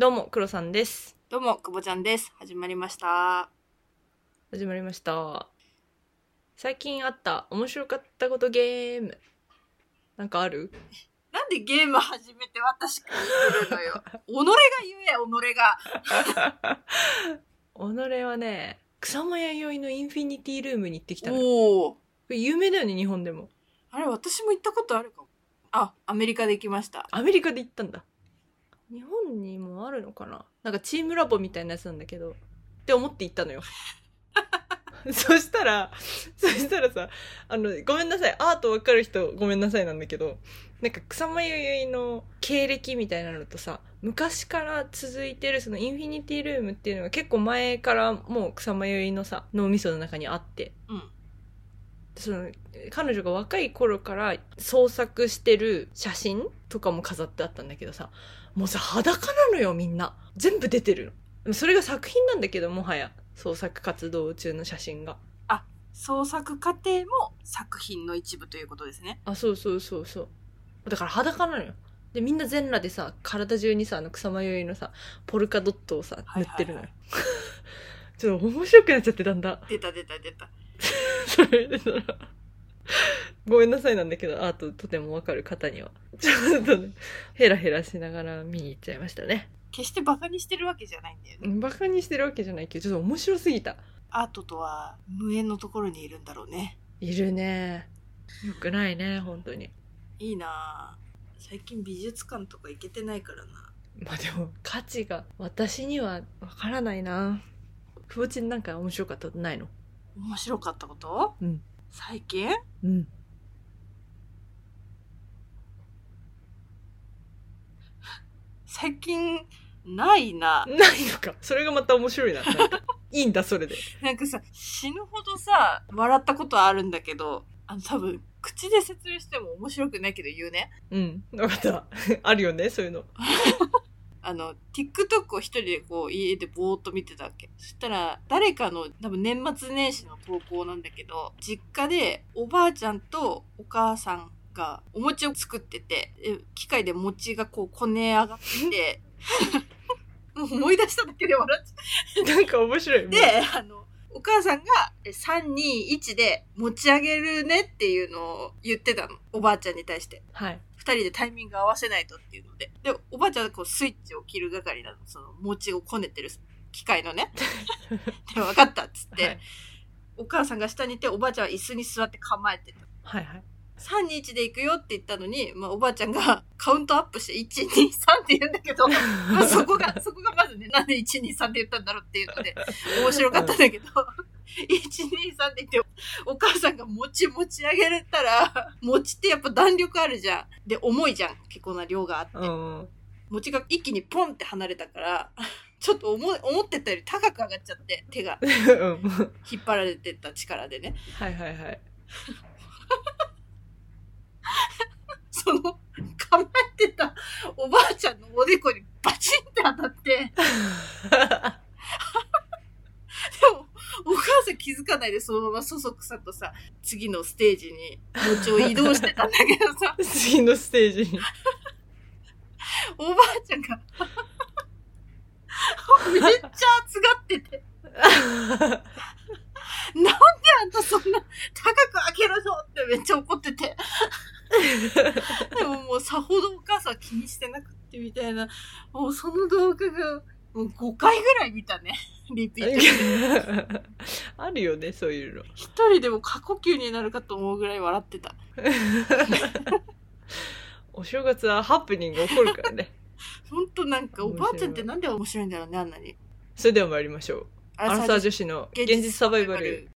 どうも、黒さんです。どうも、くぼちゃんです。始まりました。始まりました。最近あった面白かったことゲーム。なんかある？なんでゲーム始めて私からのよ。己が言え、己が。己はね、草間彌生のインフィニティルームに行ってきたの。こお有名だよね、日本でも。あれ、私も行ったことあるかも。あ、アメリカで行きました。アメリカで行ったんだ。日本にもあるのかな？なんかチームラボみたいなやつなんだけど。って思って行ったのよ。そしたら、そしたらさ、あの、ごめんなさい。アートわかる人ごめんなさいなんだけど、なんか草間彌生の経歴みたいなのとさ、昔から続いてるそのインフィニティルームっていうのが結構前からもう草間彌生のさ、脳みその中にあって、うん。その彼女が若い頃から創作してる写真とかも飾ってあったんだけどさもうさ裸なのよみんな。全部出てるの。それが作品なんだけどもはや。創作活動中の写真が。創作過程も作品の一部ということですね。あそうそうそうそう。だから裸なのよ。でみんな全裸でさ体中にさあの草間彌生のさポルカドットをさはいはいはい。塗ってるのよ、ちょっと面白くなっちゃってだんだん。出た出た出た。それでそのごめんなさいなんだけど、アートとてもわかる方には。ちょっとね、ヘラヘラしながら見に行っちゃいましたね。決してバカにしてるわけじゃないんだよね。バカにしてるわけじゃないけど、ちょっと面白すぎた。アートとは無縁のところにいるんだろうね。いるね。よくないね、本当に。いいなぁ。最近美術館とか行けてないからな。まあでも、価値が私にはわからないな。くぼちんなんか面白かったことないの？面白かったこと？うん。最近？うん。最近ないな。ないのか。それがまた面白いな。いいんだ、それで。なんかさ、死ぬほどさ、笑ったことはあるんだけど、あの多分、口で説明しても面白くないけど言うね。うん。わかった。あるよね、そういうの。あの、TikTok を一人でこう家でぼーっと見てたわけ。そしたら、誰かの多分年末年始の投稿なんだけど、実家でおばあちゃんとお母さんがお餅を作ってて、え機械で餅がこうこね上がってて、もう思い出しただけで笑っちゃうなんか面白い。で、あの、お母さんがえ3、2、1で持ち上げるねっていうのを言ってたの。おばあちゃんに対して。はい。二人でタイミング合わせないとっていうので。で、おばあちゃんはこうスイッチを切る係なの。その餅をこねてる機械のね。で、分かったっつって、はいお母さんが下にいて、おばあちゃんは椅子に座って構えてる。はいはい。3、2、1で行くよって言ったのに、まあ、おばあちゃんが カウントアップして、1、2、3って言うんだけど、まあ、そこが、そこがまずね、なんで1、2、3って言ったんだろうっていうので、面白かったんだけど、1、2、3って言って、お母さんが餅持ち上げたら、餅ってやっぱ弾力あるじゃん。で、重いじゃん。結構な量があって。うん。餅が一気にポンって離れたから、ちょっと思い思ってたより高く上がっちゃって、手がうん。引っ張られてった力でね。はいはいはい。その、構えてたおばあちゃんのおでこにバチンって当たって、でも、お母さん気づかないでそのままそそくさとさ、次のステージに餅を移動してたんだけどさ、次のステージに。おばあちゃんが、めっちゃ熱がってて、なんであんたそんな高く開けるのってめっちゃ怒ってて。でももうさほどお母さん気にしてなくってみたいな、もうその動画がもう5回ぐらい見たね。リピート。あるよね、そういうの。一人でも過呼吸になるかと思うぐらい笑ってた。お正月はハプニング起こるからね。ほんとなんかおばあちゃんってなんで面白いんだろうね、あんなに。それでは参りましょう。アアラサー女子の現実サバイバル。。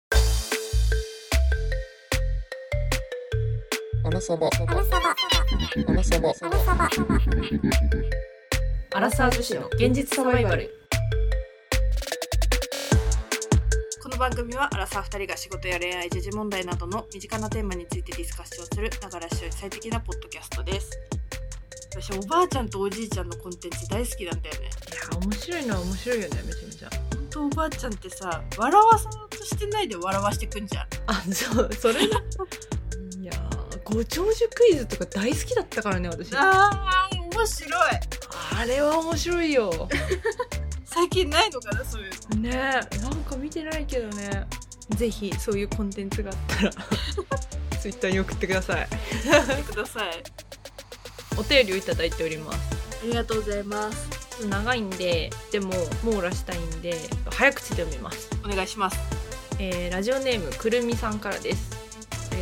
アラサバ。アラサバ。アラサバ。アラサー女子の現実サバイバル。この番組はアラサー2人が仕事や恋愛時事問題などの身近なテーマについてディスカッションするながら視聴最適なポッドキャストです私おばあちゃんとおじいちゃんのコンテンツ大好きなんだよねいや、面白いのは面白いよね、めちゃめちゃ。ほんとおばあちゃんってさ笑わそうとしてないで笑わしてくんじゃんあ、そう、それだ。いやーご長寿クイズとか大好きだったからね、私。あ面白い。あれは面白いよ。最近ないのかなそういうの。ねえなんか見てないけどね。ぜひそういうコンテンツがあったら。ツイッターに送ってください。見てください。お便りをいただいております。ありがとうございます。長いんででも網羅したいんで早口で読みます、お願いします。えーラジオネームくるみさんからです。あ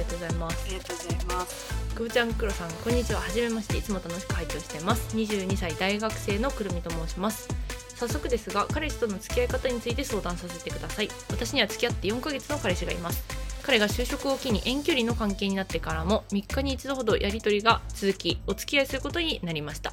りがとうございます。ありがとうございます。くぶちゃんくろさんこんにちは。はじめましていつも楽しく拝聴しています。22歳大学生のくるみと申します。早速ですが彼氏との付き合い方について相談させてください。私には付き合って4ヶ月の彼氏がいます。彼が就職を機に遠距離の関係になってからも3日に一度ほどやり取りが続きお付き合いすることになりました。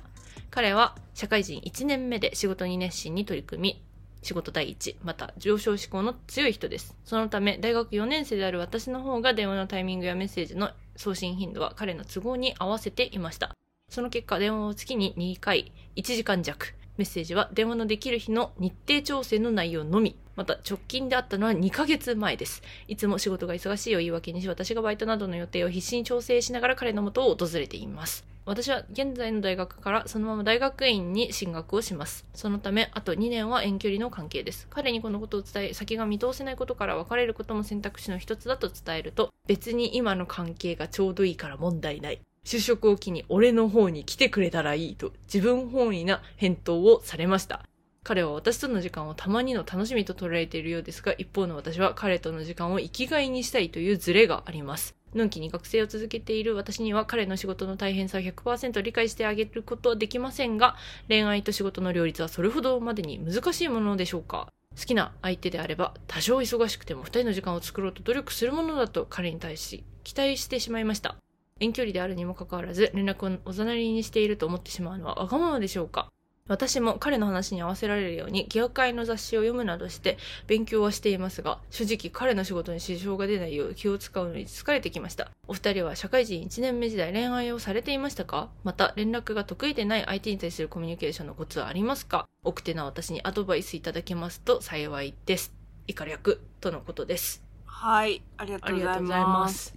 彼は社会人1年目で仕事に熱心に取り組み仕事第一また上昇志向の強い人です。そのため大学4年生である私の方が電話のタイミングやメッセージの送信頻度は彼の都合に合わせていました。その結果電話を月に2回1時間弱メッセージは電話のできる日の日程調整の内容のみまた直近であったのは2ヶ月前です。いつも仕事が忙しいを言い訳にし私がバイトなどの予定を必死に調整しながら彼の元を訪れています。私は現在の大学からそのまま大学院に進学をします。そのため、あと2年は遠距離の関係です。彼にこのことを伝え、先が見通せないことから別れることも選択肢の一つだと伝えると、別に今の関係がちょうどいいから問題ない。就職を機に俺の方に来てくれたらいいと自分本位な返答をされました。彼は私との時間をたまにの楽しみと捉えているようですが、一方の私は彼との時間を生きがいにしたいというズレがあります。のんきに学生を続けている私には彼の仕事の大変さを100%理解してあげることはできませんが、恋愛と仕事の両立はそれほどまでに難しいものでしょうか好きな相手であれば多少忙しくても二人の時間を作ろうと努力するものだと彼に対し期待してしまいました。遠距離であるにもかかわらず連絡をおざなりにしていると思ってしまうのはわがままでしょうか私も彼の話に合わせられるように業界の雑誌を読むなどして勉強はしていますが正直彼の仕事に支障が出ないよう気を使うのに疲れてきました。お二人は社会人1年目時代恋愛をされていましたか？また連絡が得意でない相手に対するコミュニケーションのコツはありますか？奥手な私にアドバイスいただけますと幸いです。以下略とのことです。はいありがとうございありがとうございまます。す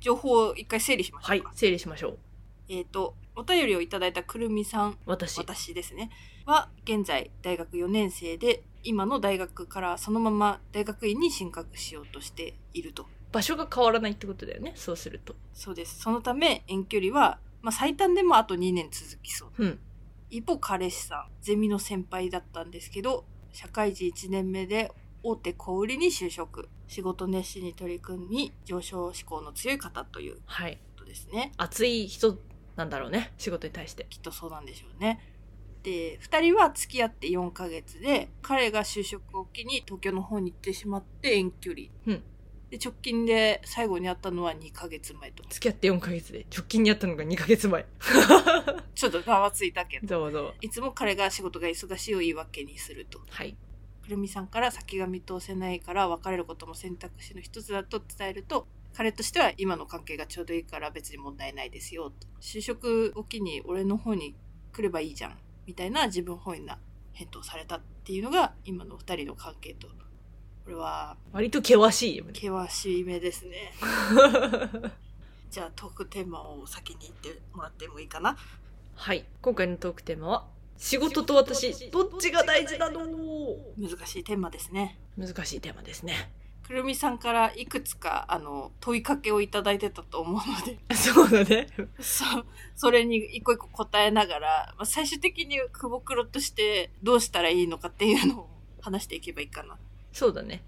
情報を一回整理しましょはい整理しましょう。えっ、とお便りをいただいたくるみさん私。私ですね。は現在大学4年生で今の大学からそのまま大学院に進学しようとしていると。場所が変わらないってことだよねそうすると。そうです。そのため遠距離は、まあ、最短でもあと2年続きそう。うん。一方彼氏さんゼミの先輩だったんですけど社会人1年目で大手小売りに就職。仕事熱心に取り組み上昇志向の強い方というこはい。とですね。熱い人なんだろうね仕事に対して。きっとそうなんでしょうね。で2人は付き合って4ヶ月で彼が就職を機に東京の方に行ってしまって遠距離、うん。で直近で最後に会ったのは2ヶ月前と。付き合って4ヶ月で直近にあったのが2ヶ月前。ちょっとざわついたけど。いつも彼が仕事が忙しいを言い訳にすると。はい。くるみさんから先が見通せないから別れることも選択肢の一つだと伝えると彼としては今の関係がちょうどいいから別に問題ないですよと。就職を機に俺の方に来ればいいじゃんみたいな自分本位な返答されたっていうのが今の二人の関係と。これは割と険しいよね。険しい目ですね。じゃあトークテーマを先に言ってもらってもいいかなはい。今回のトークテーマは仕事と私どっちが大事なの？難しいテーマですね。難しいテーマですねくるみさんからいくつかあの問いかけをいただいてたと思うので。そうだね。そう、それに一個一個答えながら、まあ、最終的に久保黒としてどうしたらいいのかっていうのを話していけばいいかな。そうだね。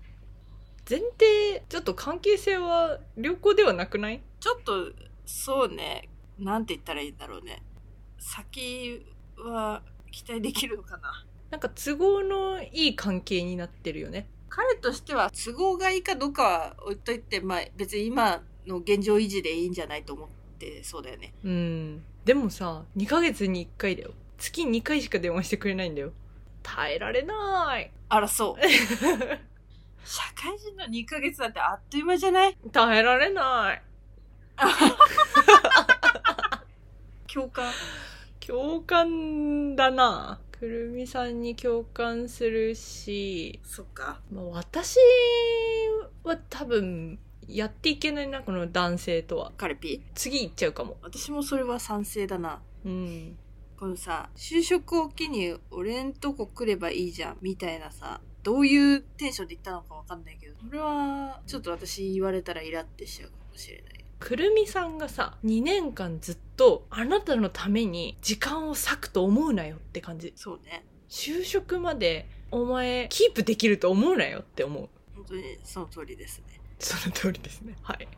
前提ちょっと関係性は良好ではなくない？ちょっと、そうね、なんて言ったらいいんだろうね。先は期待できるのかな。なんか都合のいい関係になってるよね彼としては都合がいいかどうかは置いといて、まあ別に今の現状維持でいいんじゃないと思ってそうだよね。うん。でもさ2ヶ月に1回だよ。月2回しか電話してくれないんだよ。耐えられない。あら、そう。社会人の2ヶ月なんてあっという間じゃない？耐えられない。共感。共感だなくるみさんに共感するし、そっか。まあ、私は多分やっていけないなこの男性とはカレピ次行っちゃうかも私もそれは賛成だな。うんこのさ、就職を機に俺んとこ来ればいいじゃん、みたいなさ、どういうテンションで言ったのかわかんないけど、これは、ちょっと私言われたらイラってしちゃうかもしれない。くるみさんがさ2年間ずっとあなたのために時間を割くと思うなよって感じ。そうね。就職までお前キープできると思うなよって思う。本当にその通りですね。その通りですね。はい。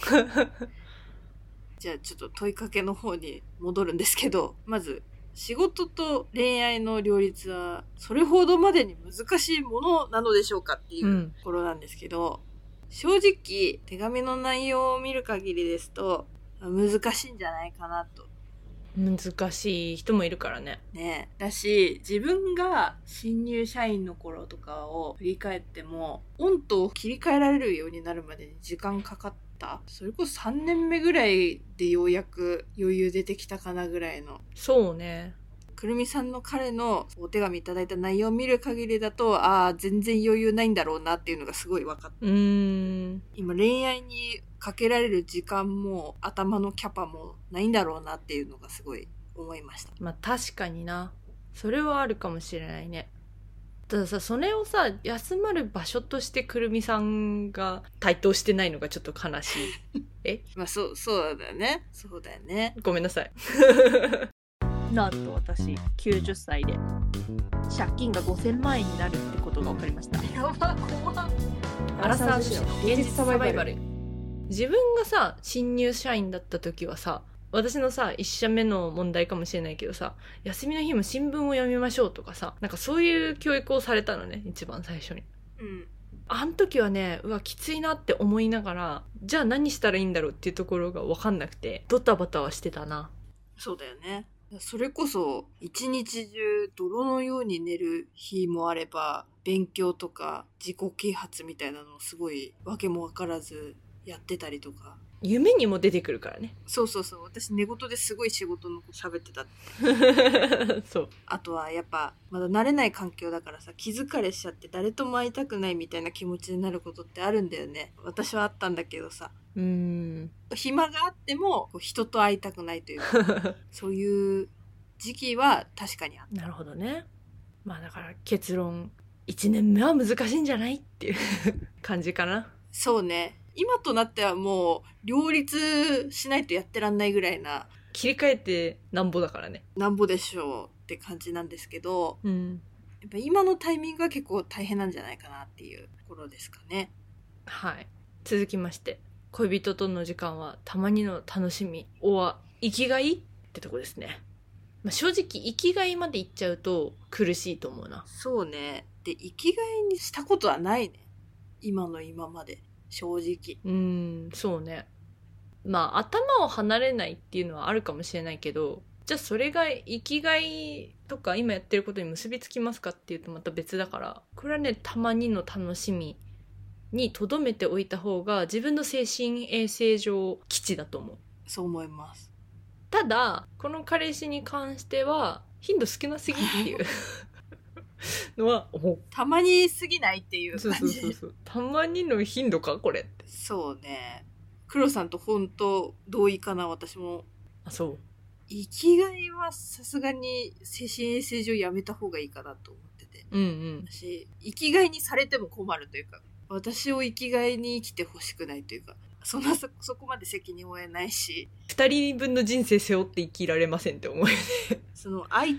じゃあちょっと問いかけの方に戻るんですけど、まず、仕事と恋愛の両立は、それほどまでに難しいものなのでしょうかっていううん。ところなんですけど、正直、手紙の内容を見る限りですと、難しいんじゃないかなと。難しい人もいるからねねだし、自分が新入社員の頃とかを振り返っても、オンと切り替えられるようになるまでに時間かかった。それこそ3年目ぐらいでようやく余裕出てきたかなぐらいの。そうねくるみさんの彼のお手紙いただいた内容を見る限りだと、ああ、全然余裕ないんだろうなっていうのがすごい分かった。うーん今恋愛にかけられる時間も頭のキャパもないんだろうなっていうのがすごい思いました。まあ確かになそれはあるかもしれないねたださそれをさ休まる場所としてくるみさんが対等してないのがちょっと悲しい え？まあそう、そうだよね。そうだよね。ごめんなさい なんと私90歳で借金が5000万円になるってことが分かりました。やば、怖アラサー女子の現実サバイバル。自分がさ新入社員だった時はさ私のさ一社目の問題かもしれないけどさ休みの日も新聞を読みましょうとかさなんかそういう教育をされたのね一番最初に。うん。あん時はねうわきついなって思いながらじゃあ何したらいいんだろうっていうところが分かんなくてドタバタはしてたな。そうだよね。それこそ、一日中泥のように寝る日もあれば、勉強とか自己啓発みたいなのをすごいわけも分からずやってたりとか。夢にも出てくるからねそうそうそう。私寝言ですごい仕事のこと喋ってた。そうあとはやっぱ、まだ慣れない環境だからさ、気疲れしちゃって誰とも会いたくないみたいな気持ちになることってあるんだよね。私はあったんだけどさ。うーん暇があっても人と会いたくないというか、そういう時期は確かにあった。なるほどねまあだから結論1年目は難しいんじゃないっていう 感じかなそうね。今となってはもう両立しないとやってらんないぐらいな切り替えてなんぼだからねなんぼでしょうって感じなんですけど、うんやっぱ今のタイミングが結構大変なんじゃないかなっていうところですかね。はい続きまして恋人との時間はたまにの楽しみおは生きがいってとこですね、まあ、正直生きがいまでいっちゃうと苦しいと思うなそうね。で、生きがいにしたことはないね。今の今まで。正直。うーんそうねまあ頭を離れないっていうのはあるかもしれないけどじゃあそれが生きがいとか今やってることに結びつきますかっていうとまた別だからこれはねたまにの楽しみに留めておいた方が自分の精神衛生上基地だと思うそう思います。ただこの彼氏に関しては頻度少なすぎっていう のはたまに過ぎないっていうそう感じ。そうそう。そうたまにの頻度か？これって。そうね。黒さんと本当同意かな、私も。あそう。生きがいはさすがに精神衛生上やめた方がいいかなと思ってて。うんうん。私、生きがいにされても困るというか、私を生きがいに生きてほしくないというか、そんなそ、そこまで責任を負えないし、二人分の人生背負って生きられませんって思うよね。その愛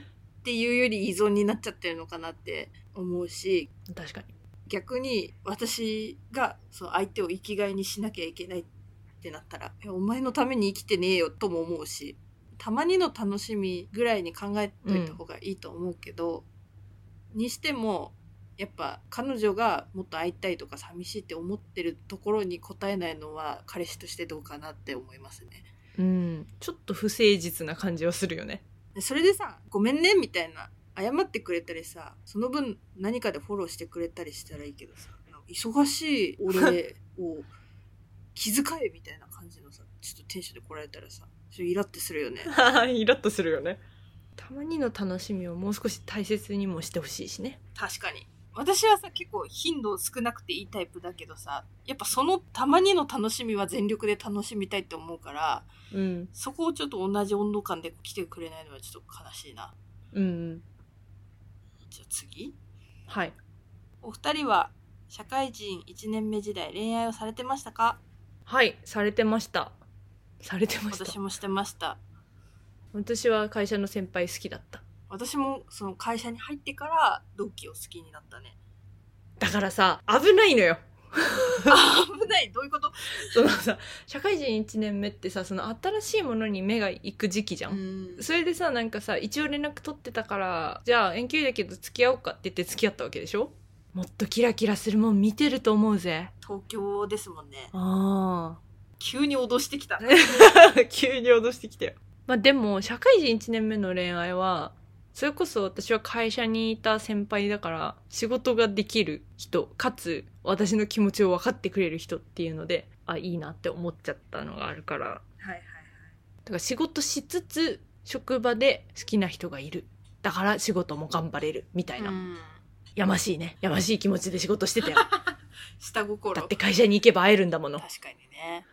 っていうより依存になっちゃってるのかなって思うし、確かに。逆に私がその相手を生きがいにしなきゃいけないってなったら、えお前のために生きてねえよとも思うし、たまにの楽しみぐらいに考えといた方がいいと思うけど、にしても、やっぱ彼女がもっと会いたいとか寂しいって思ってるところに答えないのは彼氏としてどうかなって思いますね。うん。ちょっと不誠実な感じはするよね。でそれでさ、ごめんねみたいな、謝ってくれたりさ、その分何かでフォローしてくれたりしたらいいけどさ、忙しい俺を 気遣えみたいな感じのさ、ちょっとテンションで来られたらさ、ちょっとイラってするよね。イラッとするよねたまにの楽しみをもう少し大切にもしてほしいしね確かに。私はさ、結構頻度少なくていいタイプだけどさ、やっぱそのたまにの楽しみは全力で楽しみたいって思うから、うん。そこをちょっと同じ温度感で来てくれないのはちょっと悲しいな。うんうん。じゃあ次。はい。お二人は社会人1年目時代恋愛をされてましたか？はい、されてました。されてました。私もしてました。私は会社の先輩好きだった。私もその会社に入ってから同期を好きになったね。だからさ、危ないのよ。あ危ないどういうこと？そのさ、社会人1年目ってさ、その新しいものに目が行く時期じゃん。んそれでさ、なんかさ、一応連絡取ってたから、じゃあ遠距離だけど付き合おうかって言って付き合ったわけでしょ？もっとキラキラするもん見てると思うぜ。東京ですもんね。あ急に脅してきた。あ。急に脅してきたよ。まあでも、社会人1年目の恋愛は、それこそ私は会社にいた先輩だから、仕事ができる人、かつ私の気持ちを分かってくれる人っていうので、あ、いいなって思っちゃったのがあるから。はいはいはい。だから仕事しつつ、職場で好きな人がいる。だから仕事も頑張れる。みたいな。うん。やましいね。やましい気持ちで仕事してたよ。下心。だって会社に行けば会えるんだもの。確かにね。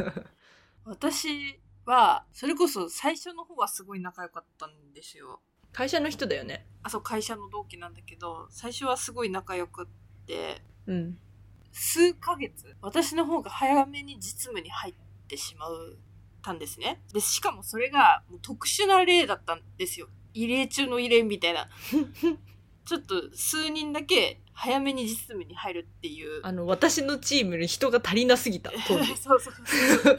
私は、それこそ最初の方はすごい仲良かったんですよ。会社の人だよね。あ、そう、会社の同期なんだけど、最初はすごい仲良くって、うん。数ヶ月、私の方が早めに実務に入ってしまうたんですね。で、しかもそれがもう特殊な例だったんですよ。異例中の異例みたいな。ちょっと数人だけ早めに実務に入るっていう。あの、私のチームに人が足りなすぎた。そうそうそう。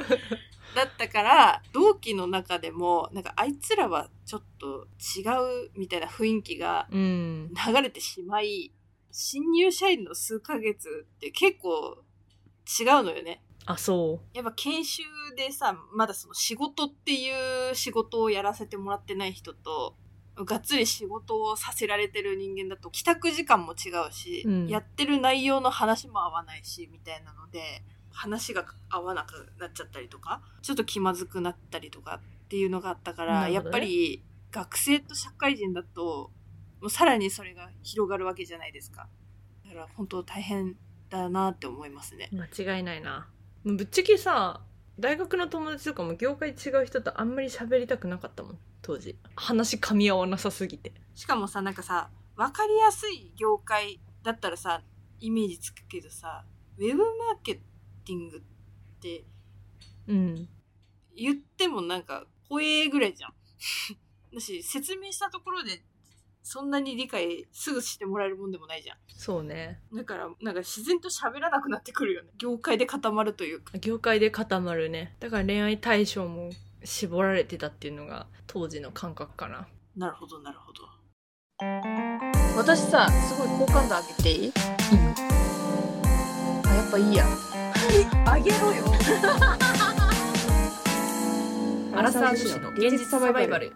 だったから、同期の中でも、なんかあいつらはちょっと違うみたいな雰囲気がうん。流れてしまい、新入社員の数ヶ月って結構違うのよね。あ、そやっぱ研修でさ、まだその仕事っていう仕事をやらせてもらってない人と、がっつり仕事をさせられてる人間だと帰宅時間も違うし、うんやってる内容の話も合わないし、みたいなので、話が合わなくなっちゃったりとか、ちょっと気まずくなったりとかっていうのがあったから、やっぱり学生と社会人だと、もうさらにそれが広がるわけじゃないですか。だから本当大変だなって思いますね。う。間違いないな。ぶっちゃけさ、大学の友達とかも業界違う人とあんまり喋りたくなかったもん、当時。話噛み合わなさすぎて。しかもさ、なんかさ、わかりやすい業界だったらさ、イメージつくけどさ、ウェブマーケティングってうん。言ってもなんか、怖えぐらいじゃん。だし、説明したところで、そんなに理解すぐしてもらえるもんでもないじゃん。そうね。だから、なんか自然と喋らなくなってくるよね。業界で固まるというか。業界で固まるね。だから恋愛対象も絞られてたっていうのが当時の感覚かな。なるほど、なるほど。私さすごい好感度上げていい？あやっぱいいやあげろよ。アラサー女子の現実サバイバル。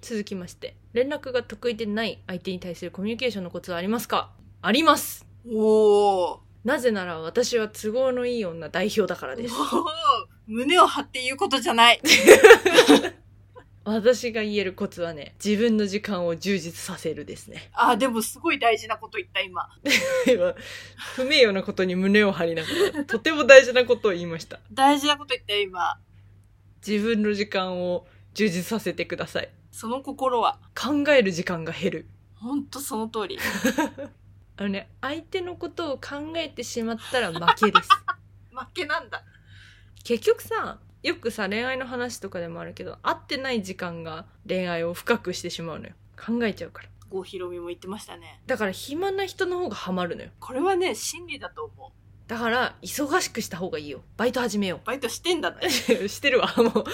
続きまして、連絡が得意でない相手に対するコミュニケーションのコツはありますか？ありますおー。なぜなら私は都合のいい女代表だからです。胸を張って言うことじゃない。私が言えるコツはね、自分の時間を充実させるですね。あ、でもすごい大事なこと言った、今。今、不名誉なことに胸を張りながら、とても大事なことを言いました。大事なこと言ったよ、今。自分の時間を充実させてください。その心は？考える時間が減る。ほんとその通り。あのね、相手のことを考えてしまったら負けです。負けなんだ。結局さ、よくさ、恋愛の話とかでもあるけど、会ってない時間が恋愛を深くしてしまうのよ。考えちゃうから。郷ひろみも言ってましたね。だから暇な人の方がハマるのよ。これはね、真理だと思う。だから、忙しくした方がいいよ。バイト始めよバイトしてんだね。う。してるわ、もう。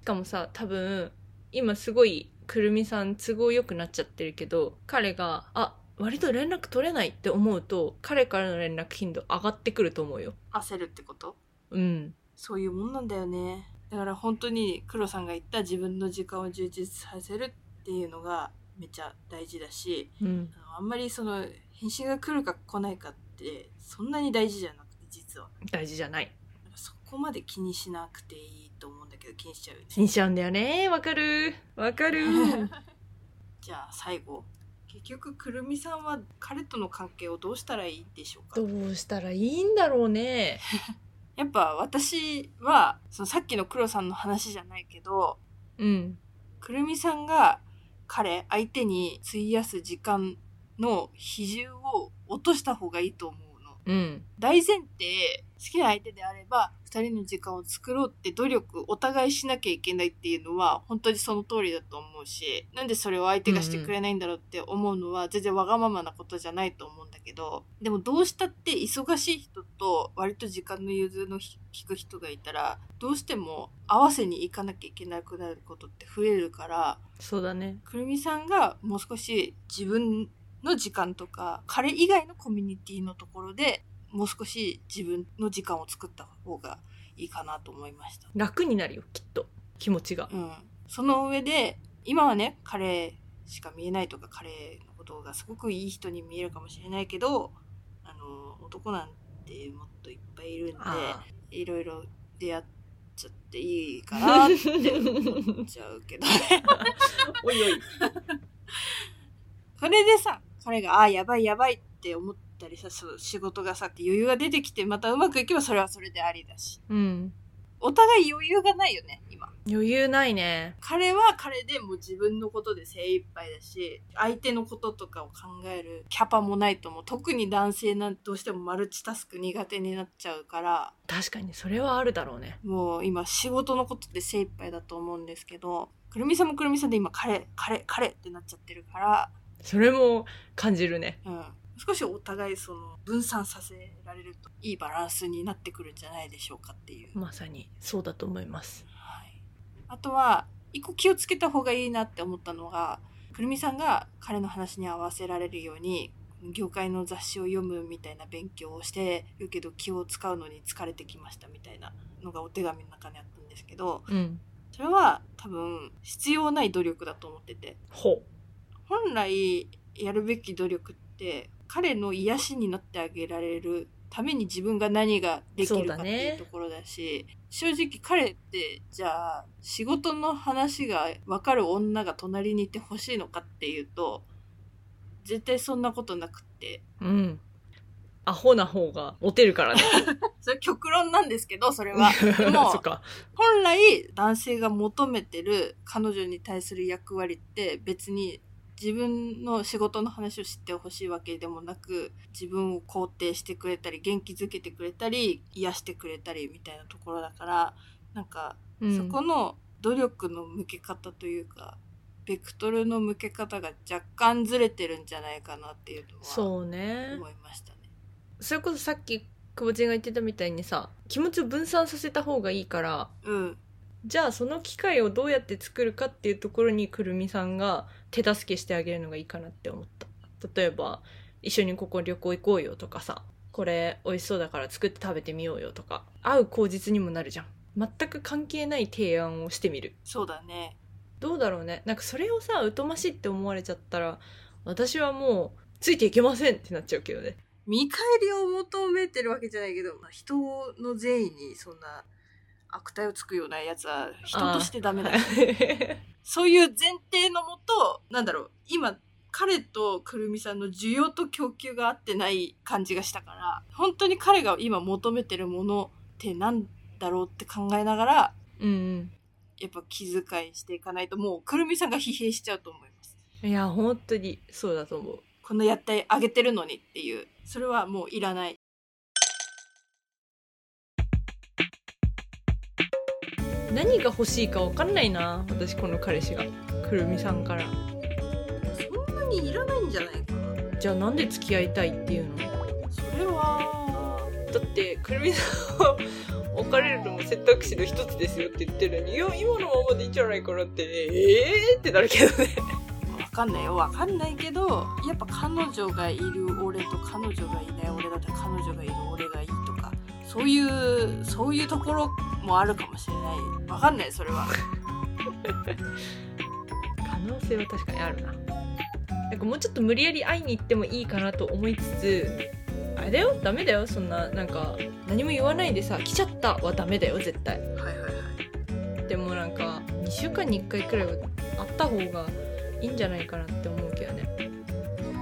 しかもさ、多分、今すごい、くるみさん都合良くなっちゃってるけど、彼が、あ、割と連絡取れないって思うと、彼からの連絡頻度上がってくると思うよ。焦るってこと？うん。そういうもんなんだよね。だから本当に黒さんが言った自分の時間を充実させるっていうのがめっちゃ大事だし、うん。あのあんまりその返信が来るか来ないかってそんなに大事じゃなくて実は。大事じゃない。そこまで気にしなくていいと思うんだけど気にしちゃう。気にしちゃうんだよね。わかる。わかる。じゃあ最後。結局くるみさんは彼との関係をどうしたらいいでしょうか？どうしたらいいんだろうね やっぱ私はそのさっきの黒さんの話じゃないけどうんくるみさんが彼相手に費やす時間の比重を落とした方がいいと思うの。うん大前提好きな相手であれば2人の時間を作ろうって努力お互いしなきゃいけないっていうのは本当にその通りだと思うしなんでそれを相手がしてくれないんだろうって思うのは全然わがままなことじゃないと思うんだけどでもどうしたって忙しい人と割と時間の融通の利く人がいたらどうしても合わせに行かなきゃいけなくなることって増えるからそうだね。くるみさんがもう少し自分の時間とか彼以外のコミュニティのところでもう少し自分の時間を作った方がいいかなと思いました。楽になるよきっと気持ちがうん。その上で、今はね、彼しか見えないとか、彼のことがすごくいい人に見えるかもしれないけど、あの、男なんてもっといっぱいいるんで、あいろいろ出会っちゃっていいかなって思っちゃうけどね。おいおい それでさ、彼が、ああ、やばいやばいって思ったりさ、そう仕事がさ、余裕が出てきて、またうまくいけばそれはそれでありだし。うんお互い余裕がないよね、今。余裕ないね彼は彼でもう自分のことで精一杯だし、相手のこととかを考えるキャパもないと思う。特に男性なんてどうしてもマルチタスク苦手になっちゃうから、確かにそれはあるだろうねもう今仕事のことで精一杯だと思うんですけど、くるみさんもくるみさんで今彼、彼、彼ってなっちゃってるから、それも感じるねうん。少しお互いその分散させられるといいバランスになってくるんじゃないでしょうかっていう。まさにそうだと思います。はい、あとは一個気をつけた方がいいなって思ったのがくるみさんが彼の話に合わせられるように業界の雑誌を読むみたいな勉強をしてるけど気を使うのに疲れてきましたみたいなのがお手紙の中にあったんですけどうん。それは多分必要ない努力だと思ってて。ほ本来やるべき努力って彼の癒しになってあげられるために自分が何ができるかっていうところだし正直彼ってじゃあ仕事の話が分かる女が隣にいてほしいのかっていうと絶対そんなことなくって。ううん。アホな方がモテるからね。それ極論なんですけどそれは。でも 本来男性が求めてる彼女に対する役割って別に自分の仕事の話を知ってほしいわけでもなく自分を肯定してくれたり元気づけてくれたり癒してくれたりみたいなところだからなんかうん。そこの努力の向け方というか、ベクトルの向け方が若干ずれてるんじゃないかなっていうのはそうね。思いましたね。それこそさっき久保ちゃんが言ってたみたいにさ気持ちを分散させた方がいいからうんじゃあその機会をどうやって作るかっていうところにくるみさんが手助けしてあげるのがいいかなって思った。例えば一緒にここ旅行行こうよとかさこれ美味しそうだから作って食べてみようよとか会う口実にもなるじゃん。全く関係ない提案をしてみる。そうだね。どうだろうね。なんかそれをさ疎ましいって思われちゃったら私はもうついていけませんってなっちゃうけどね。見返りを求めてるわけじゃないけど、まあ人の善意にそんな悪態をつくようなやつは人としてダメだ。そういう前提のもと、なんだろう、今、彼とくるみさんの需要と供給が合ってない感じがしたから、本当に彼が今求めてるものってなんだろうって考えながら、うんやっぱ気遣いしていかないと、もうくるみさんが疲弊しちゃうと思います。うんいや本当にそうだと思うこんなやってあげてるのにっていう、それはもういらない。何が欲しいか分かんないな私この彼氏がくるみさんからそんなにいらないんじゃないかな。じゃあなんで付き合いたいっていうの？それは、だってくるみさんは別れるのも選択肢の一つですよって言ってるのにいや今のままでいいんじゃないかなってええー、ってなるけどねわかんないよ。わかんないけど、やっぱ彼女がいる俺と彼女がいない俺だったら彼女がいる俺がいいとか、そういう、そういうところもあるかもしれない。わかんない、それは。可能性は確かにあるな。なんかもうちょっと無理やり会いに行ってもいいかなと思いつつあれだよダメだよ。そんななんか何も言わないでさ来ちゃったはダメだよ絶対。はいはいはい。でもなんか2週間に1回くらいは会った方がいいんじゃないかなって思うけどね。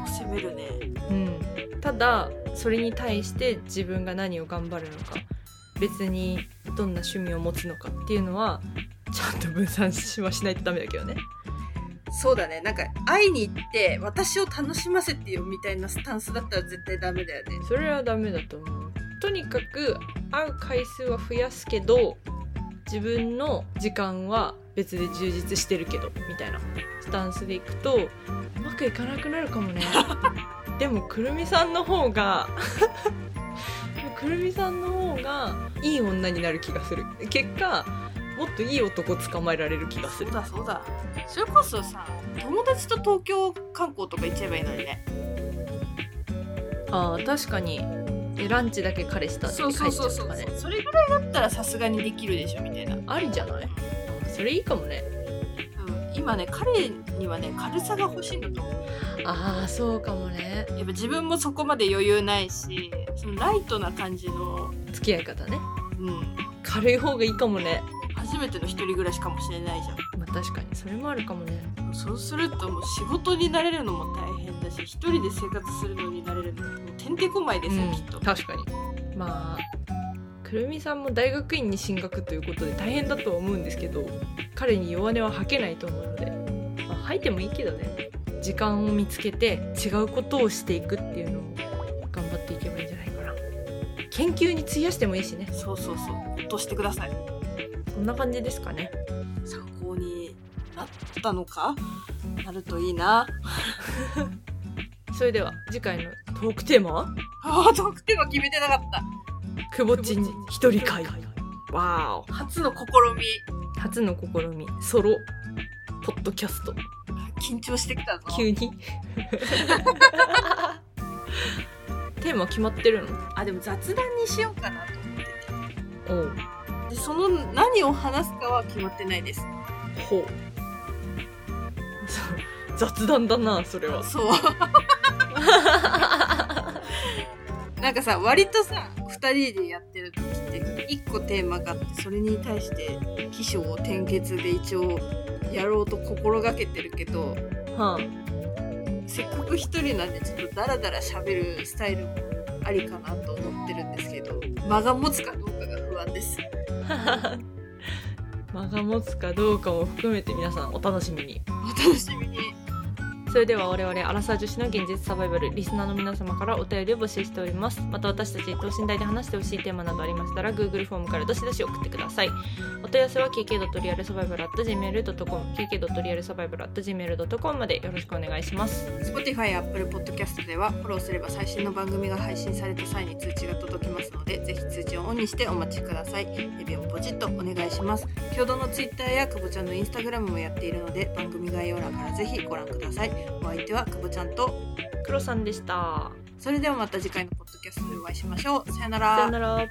喋るね。うん、ただそれに対して自分が何を頑張るのか。別にどんな趣味を持つのかっていうのはちゃんと分散しはしないとダメだけどね。そうだね。なんか会いに行って私を楽しませてよみたいなスタンスだったら絶対ダメだよね。それはダメだと思う。とにかく会う回数は増やすけど自分の時間は別で充実してるけどみたいなスタンスでいくとうまくいかなくなるかもね。でもくるみさんの方がくるみさんの方がいい女になる気がする。結果もっといい男捕まえられる気がする。そうだそうだ。それこそさ友達と東京観光とか行っちゃえばいいのにね。あー確かに。えランチだけ彼氏と会って帰っちゃうとかね。それぐらいだったらさすがにできるでしょみたいな、ありじゃない？あそれいいかもね。うん、今ね彼にはね軽さが欲しいんだと。思うああそうかもね。やっぱ自分もそこまで余裕ないしそのライトな感じの、付き合い方ね。うん、軽い方がいいかもね。初めての一人暮らしかもしれないじゃまあ確かにそれもあるかもね。んそうするともう仕事になれるのも大変だし一人で生活するのになれるのもてんてこまいですよ、きっと。確かに。まあくるみさんも大学院に進学ということで大変だとは思うんですけど彼に弱音は吐けないと思うので、まあ、吐いてもいいけどね。時間を見つけて違うことをしていくっていうのを研究に費やしてもいいしね。そうそうそう。ほっとしてください。そんな感じですかね。参考になったのか？なるといいな。それでは次回のトークテーマは？ああトークテーマ決めてなかった。くぼちに一人会。わー初の試み。お初の試み。ソロ。ポッドキャスト。緊張してきたぞ。急に テーマ決まってるの？あでも雑談にしようかなと思っておう。てでその何を話すかは決まってないです。ほう。そう雑談だなそれは。そう。なんかさ割とさ2人でやってる時って1個テーマがあってそれに対して起承転結で一応やろうと心がけてるけどはせっかく1人なんでちょっとダラダラ喋るスタイルもありかなと思ってるんですけど間が持つかどうかが不安です。あ 間が持つかどうかも含めて皆さんお楽しみに。お楽しみにそれでは我々アラサー女子の現実サバイバルリスナーの皆様からお便りを募集しております。また私たち等身大で話してほしいテーマなどありましたら Google フォームからどしどし送ってください。お問い合わせは kk.realsurvival.gmail.com kk.realsurvival.gmail.com までよろしくお願いします。Spotify や Apple Podcast ではフォローすれば最新の番組が配信された際に通知が届きますのでぜひ通知をオンにしてお待ちください。レビューもポチッとお願いします。共同の Twitter や久保ちゃんの Instagram もやっているので番組概要欄からぜひご覧ください。お相手は久保ちゃんと黒さんでした。それではまた次回のポッドキャストでお会いしましょう。さよなさよなら